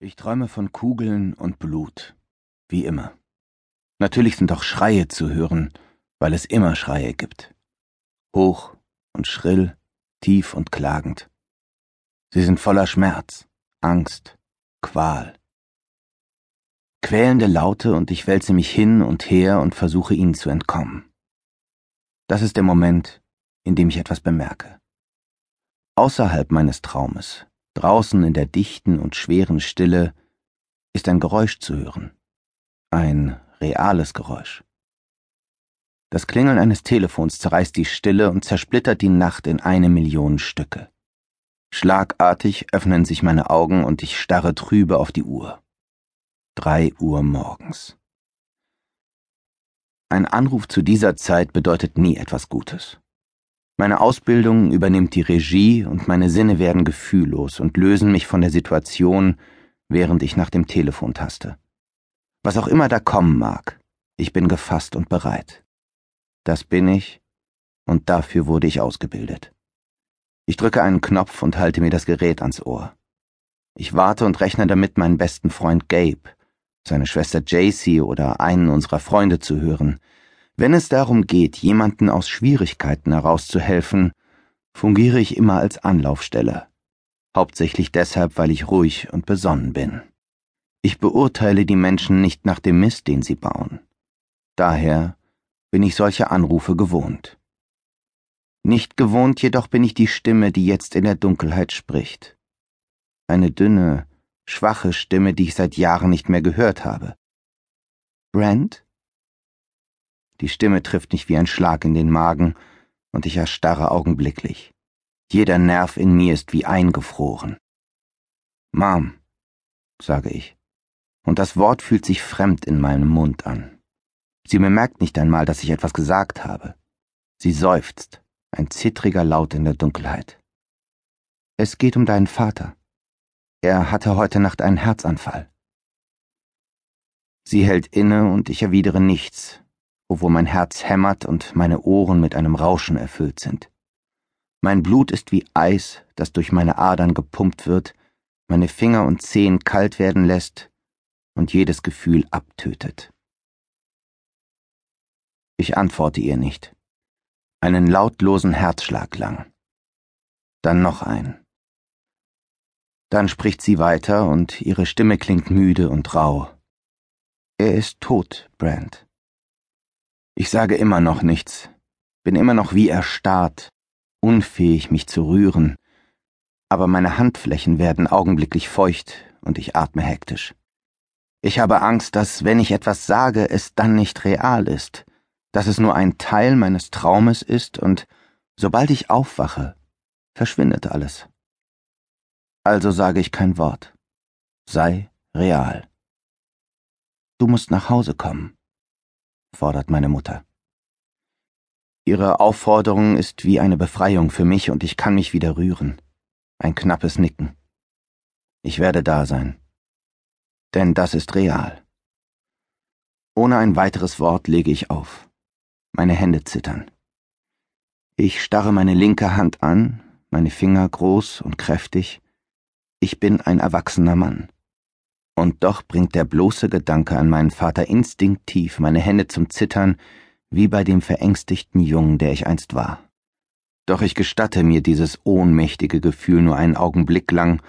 Ich träume von Kugeln und Blut, wie immer. Natürlich sind auch Schreie zu hören, weil es immer Schreie gibt. Hoch und schrill, tief und klagend. Sie sind voller Schmerz, Angst, Qual. Quälende Laute und ich wälze mich hin und her und versuche ihnen zu entkommen. Das ist der Moment, in dem ich etwas bemerke. Außerhalb meines Traumes, Draußen in der dichten und schweren Stille ist ein Geräusch zu hören. Ein reales Geräusch. Das Klingeln eines Telefons zerreißt die Stille und zersplittert die Nacht in eine Million Stücke. Schlagartig öffnen sich meine Augen und ich starre trübe auf die Uhr. Drei Uhr morgens. Ein Anruf zu dieser Zeit bedeutet nie etwas Gutes. Meine Ausbildung übernimmt die Regie und meine Sinne werden gefühllos und lösen mich von der Situation, während ich nach dem Telefon taste. Was auch immer da kommen mag, ich bin gefasst und bereit. Das bin ich, und dafür wurde ich ausgebildet. Ich drücke einen Knopf und halte mir das Gerät ans Ohr. Ich warte und rechne damit, meinen besten Freund Gabe, seine Schwester Jacy oder einen unserer Freunde zu hören, wenn es darum geht, jemanden aus Schwierigkeiten herauszuhelfen, fungiere ich immer als Anlaufstelle. Hauptsächlich deshalb, weil ich ruhig und besonnen bin. Ich beurteile die Menschen nicht nach dem Mist, den sie bauen. Daher bin ich solche Anrufe gewohnt. Nicht gewohnt jedoch bin ich die Stimme, die jetzt in der Dunkelheit spricht. Eine dünne, schwache Stimme, die ich seit Jahren nicht mehr gehört habe. Brent? Die Stimme trifft mich wie ein Schlag in den Magen, und ich erstarre augenblicklich. Jeder Nerv in mir ist wie eingefroren. Mom, sage ich, und das Wort fühlt sich fremd in meinem Mund an. Sie bemerkt nicht einmal, dass ich etwas gesagt habe. Sie seufzt, ein zittriger Laut in der Dunkelheit. Es geht um deinen Vater. Er hatte heute Nacht einen Herzanfall. Sie hält inne und ich erwidere nichts, obwohl mein Herz hämmert und meine Ohren mit einem Rauschen erfüllt sind. Mein Blut ist wie Eis, das durch meine Adern gepumpt wird, meine Finger und Zehen kalt werden lässt und jedes Gefühl abtötet. Ich antworte ihr nicht. Einen lautlosen Herzschlag lang. Dann noch ein. Dann spricht sie weiter und ihre Stimme klingt müde und rau. Er ist tot, Brand. Ich sage immer noch nichts, bin immer noch wie erstarrt, unfähig, mich zu rühren, aber meine Handflächen werden augenblicklich feucht und ich atme hektisch. Ich habe Angst, dass, wenn ich etwas sage, es dann nicht real ist, dass es nur ein Teil meines Traumes ist und sobald ich aufwache, verschwindet alles. Also sage ich kein Wort. Sei real. Du musst nach Hause kommen fordert meine Mutter. Ihre Aufforderung ist wie eine Befreiung für mich und ich kann mich wieder rühren. Ein knappes Nicken. Ich werde da sein. Denn das ist real. Ohne ein weiteres Wort lege ich auf. Meine Hände zittern. Ich starre meine linke Hand an, meine Finger groß und kräftig. Ich bin ein erwachsener Mann. Und doch bringt der bloße Gedanke an meinen Vater instinktiv meine Hände zum Zittern, wie bei dem verängstigten Jungen, der ich einst war. Doch ich gestatte mir dieses ohnmächtige Gefühl nur einen Augenblick lang,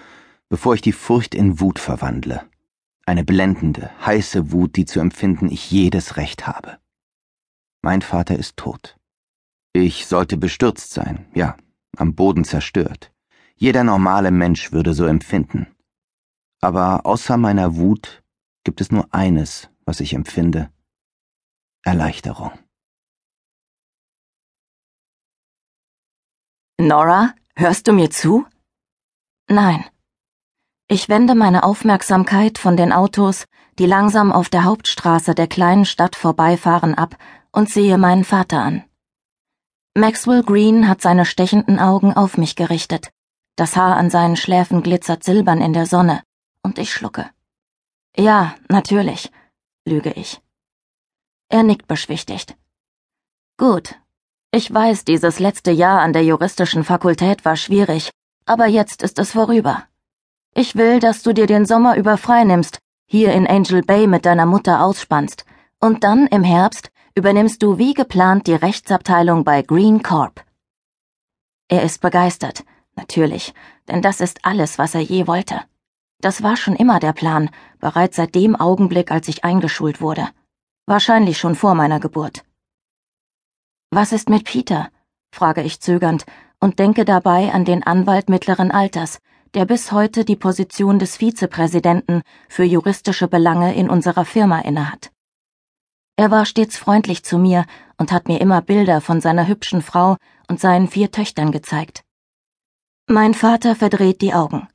bevor ich die Furcht in Wut verwandle. Eine blendende, heiße Wut, die zu empfinden ich jedes Recht habe. Mein Vater ist tot. Ich sollte bestürzt sein, ja, am Boden zerstört. Jeder normale Mensch würde so empfinden. Aber außer meiner Wut gibt es nur eines, was ich empfinde. Erleichterung. Nora, hörst du mir zu? Nein. Ich wende meine Aufmerksamkeit von den Autos, die langsam auf der Hauptstraße der kleinen Stadt vorbeifahren, ab und sehe meinen Vater an. Maxwell Green hat seine stechenden Augen auf mich gerichtet. Das Haar an seinen Schläfen glitzert silbern in der Sonne und ich schlucke. Ja, natürlich, lüge ich. Er nickt beschwichtigt. Gut. Ich weiß, dieses letzte Jahr an der juristischen Fakultät war schwierig, aber jetzt ist es vorüber. Ich will, dass du dir den Sommer über freinimmst, hier in Angel Bay mit deiner Mutter ausspannst, und dann im Herbst übernimmst du wie geplant die Rechtsabteilung bei Green Corp. Er ist begeistert, natürlich, denn das ist alles, was er je wollte. Das war schon immer der Plan, bereits seit dem Augenblick, als ich eingeschult wurde. Wahrscheinlich schon vor meiner Geburt. Was ist mit Peter? frage ich zögernd und denke dabei an den Anwalt mittleren Alters, der bis heute die Position des Vizepräsidenten für juristische Belange in unserer Firma innehat. Er war stets freundlich zu mir und hat mir immer Bilder von seiner hübschen Frau und seinen vier Töchtern gezeigt. Mein Vater verdreht die Augen.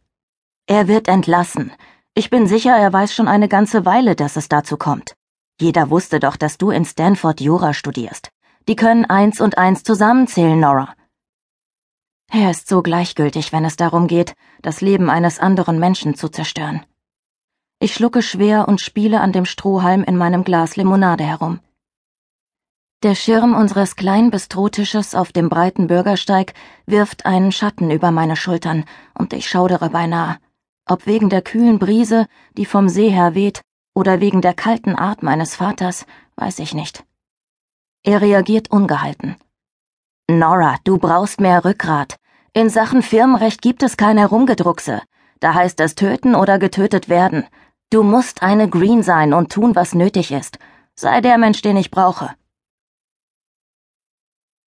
Er wird entlassen. Ich bin sicher, er weiß schon eine ganze Weile, dass es dazu kommt. Jeder wusste doch, dass du in Stanford Jura studierst. Die können eins und eins zusammenzählen, Nora. Er ist so gleichgültig, wenn es darum geht, das Leben eines anderen Menschen zu zerstören. Ich schlucke schwer und spiele an dem Strohhalm in meinem Glas Limonade herum. Der Schirm unseres kleinen Bistrotisches auf dem breiten Bürgersteig wirft einen Schatten über meine Schultern, und ich schaudere beinahe. Ob wegen der kühlen Brise, die vom See her weht, oder wegen der kalten Art meines Vaters, weiß ich nicht. Er reagiert ungehalten. Nora, du brauchst mehr Rückgrat. In Sachen Firmenrecht gibt es kein Herumgedruckse. Da heißt es töten oder getötet werden. Du musst eine Green sein und tun, was nötig ist. Sei der Mensch, den ich brauche.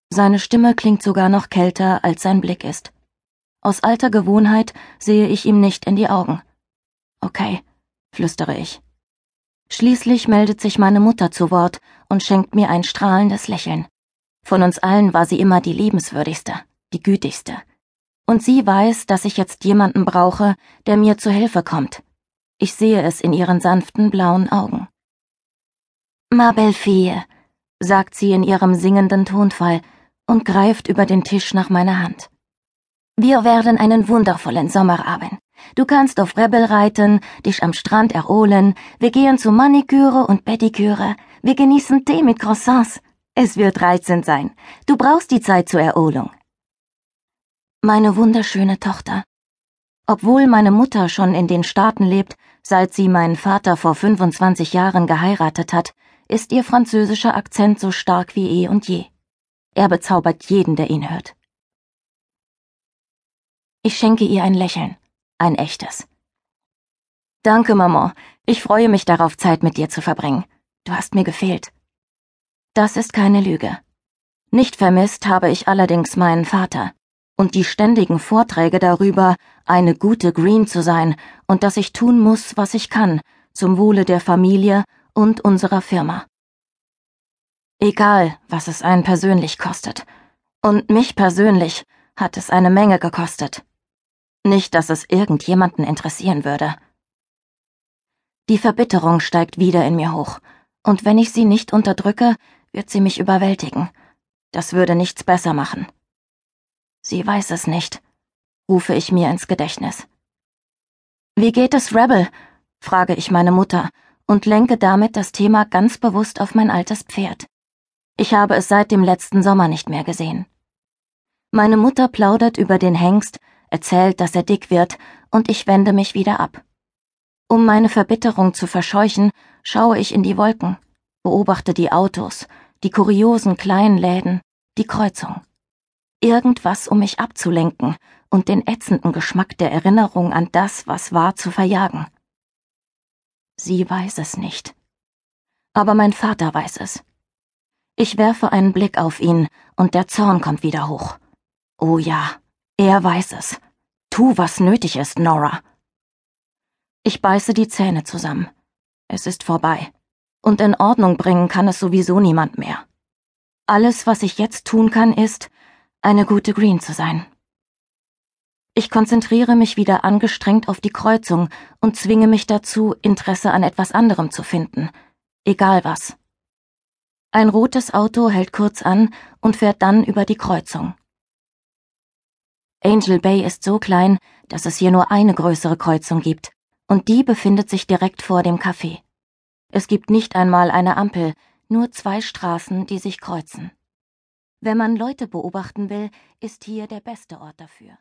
Seine Stimme klingt sogar noch kälter, als sein Blick ist. Aus alter Gewohnheit sehe ich ihm nicht in die Augen. Okay, flüstere ich. Schließlich meldet sich meine Mutter zu Wort und schenkt mir ein strahlendes Lächeln. Von uns allen war sie immer die liebenswürdigste, die gütigste. Und sie weiß, dass ich jetzt jemanden brauche, der mir zu Hilfe kommt. Ich sehe es in ihren sanften blauen Augen. Ma belle fille, sagt sie in ihrem singenden Tonfall und greift über den Tisch nach meiner Hand. Wir werden einen wundervollen Sommer haben. Du kannst auf Rebel reiten, dich am Strand erholen, wir gehen zu Maniküre und Pediküre, wir genießen Tee mit Croissants. Es wird reizend sein. Du brauchst die Zeit zur Erholung. Meine wunderschöne Tochter. Obwohl meine Mutter schon in den Staaten lebt, seit sie meinen Vater vor 25 Jahren geheiratet hat, ist ihr französischer Akzent so stark wie eh und je. Er bezaubert jeden, der ihn hört. Ich schenke ihr ein Lächeln, ein echtes. Danke, Maman. Ich freue mich darauf, Zeit mit dir zu verbringen. Du hast mir gefehlt. Das ist keine Lüge. Nicht vermisst habe ich allerdings meinen Vater und die ständigen Vorträge darüber, eine gute Green zu sein und dass ich tun muss, was ich kann, zum Wohle der Familie und unserer Firma. Egal, was es einen persönlich kostet. Und mich persönlich hat es eine Menge gekostet. Nicht, dass es irgendjemanden interessieren würde. Die Verbitterung steigt wieder in mir hoch, und wenn ich sie nicht unterdrücke, wird sie mich überwältigen. Das würde nichts besser machen. Sie weiß es nicht, rufe ich mir ins Gedächtnis. Wie geht es Rebel? frage ich meine Mutter und lenke damit das Thema ganz bewusst auf mein altes Pferd. Ich habe es seit dem letzten Sommer nicht mehr gesehen. Meine Mutter plaudert über den Hengst, erzählt, dass er dick wird, und ich wende mich wieder ab. Um meine Verbitterung zu verscheuchen, schaue ich in die Wolken, beobachte die Autos, die kuriosen kleinen Läden, die Kreuzung. Irgendwas, um mich abzulenken und den ätzenden Geschmack der Erinnerung an das, was war, zu verjagen. Sie weiß es nicht. Aber mein Vater weiß es. Ich werfe einen Blick auf ihn, und der Zorn kommt wieder hoch. Oh ja, er weiß es. Tu, was nötig ist, Nora. Ich beiße die Zähne zusammen. Es ist vorbei. Und in Ordnung bringen kann es sowieso niemand mehr. Alles, was ich jetzt tun kann, ist, eine gute Green zu sein. Ich konzentriere mich wieder angestrengt auf die Kreuzung und zwinge mich dazu, Interesse an etwas anderem zu finden, egal was. Ein rotes Auto hält kurz an und fährt dann über die Kreuzung. Angel Bay ist so klein, dass es hier nur eine größere Kreuzung gibt, und die befindet sich direkt vor dem Café. Es gibt nicht einmal eine Ampel, nur zwei Straßen, die sich kreuzen. Wenn man Leute beobachten will, ist hier der beste Ort dafür.